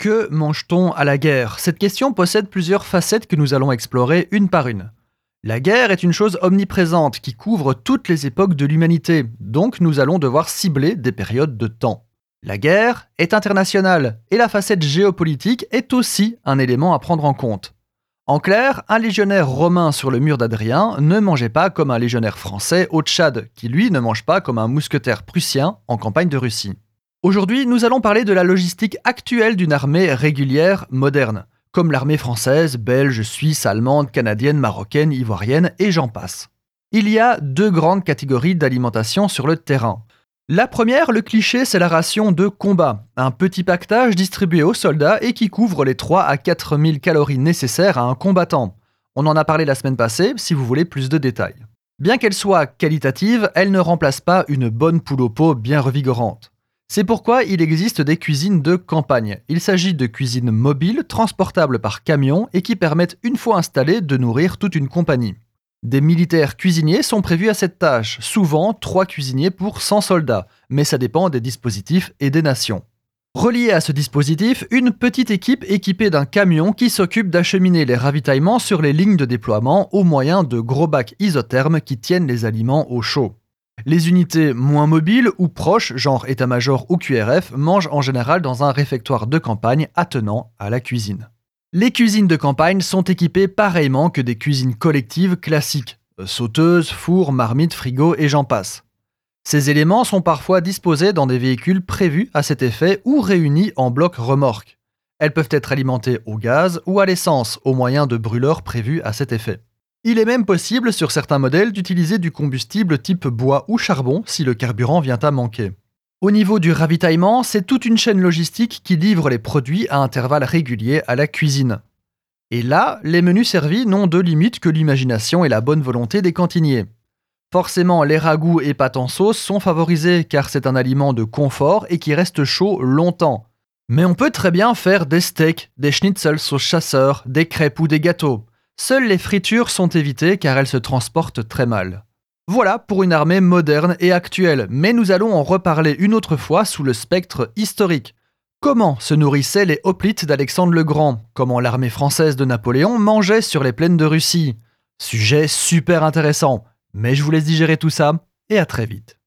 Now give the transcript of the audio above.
Que mange-t-on à la guerre? Cette question possède plusieurs facettes que nous allons explorer une par une. La guerre est une chose omniprésente qui couvre toutes les époques de l'humanité, donc nous allons devoir cibler des périodes de temps. La guerre est internationale et la facette géopolitique est aussi un élément à prendre en compte. En clair, un légionnaire romain sur le mur d'Adrien ne mangeait pas comme un légionnaire français au Tchad, qui lui ne mange pas comme un mousquetaire prussien en campagne de Russie. Aujourd'hui, nous allons parler de la logistique actuelle d'une armée régulière moderne, comme l'armée française, belge, suisse, allemande, canadienne, marocaine, ivoirienne et j'en passe. Il y a deux grandes catégories d'alimentation sur le terrain. La première, le cliché, c'est la ration de combat, un petit pactage distribué aux soldats et qui couvre les 3 à 4 000 calories nécessaires à un combattant. On en a parlé la semaine passée si vous voulez plus de détails. Bien qu'elle soit qualitative, elle ne remplace pas une bonne poule au pot bien revigorante. C'est pourquoi il existe des cuisines de campagne. Il s'agit de cuisines mobiles, transportables par camion et qui permettent, une fois installées, de nourrir toute une compagnie. Des militaires cuisiniers sont prévus à cette tâche, souvent 3 cuisiniers pour 100 soldats, mais ça dépend des dispositifs et des nations. Relié à ce dispositif, une petite équipe équipée d'un camion qui s'occupe d'acheminer les ravitaillements sur les lignes de déploiement au moyen de gros bacs isothermes qui tiennent les aliments au chaud. Les unités moins mobiles ou proches, genre état-major ou QRF, mangent en général dans un réfectoire de campagne attenant à la cuisine. Les cuisines de campagne sont équipées pareillement que des cuisines collectives classiques, euh, sauteuses, fours, marmites, frigo et j'en passe. Ces éléments sont parfois disposés dans des véhicules prévus à cet effet ou réunis en blocs remorques. Elles peuvent être alimentées au gaz ou à l'essence au moyen de brûleurs prévus à cet effet. Il est même possible sur certains modèles d'utiliser du combustible type bois ou charbon si le carburant vient à manquer. Au niveau du ravitaillement, c'est toute une chaîne logistique qui livre les produits à intervalles réguliers à la cuisine. Et là, les menus servis n'ont de limite que l'imagination et la bonne volonté des cantiniers. Forcément, les ragoûts et pâtes en sauce sont favorisés car c'est un aliment de confort et qui reste chaud longtemps. Mais on peut très bien faire des steaks, des schnitzels sauce chasseur, des crêpes ou des gâteaux. Seules les fritures sont évitées car elles se transportent très mal. Voilà pour une armée moderne et actuelle, mais nous allons en reparler une autre fois sous le spectre historique. Comment se nourrissaient les hoplites d'Alexandre le Grand? Comment l'armée française de Napoléon mangeait sur les plaines de Russie? Sujet super intéressant, mais je vous laisse digérer tout ça, et à très vite.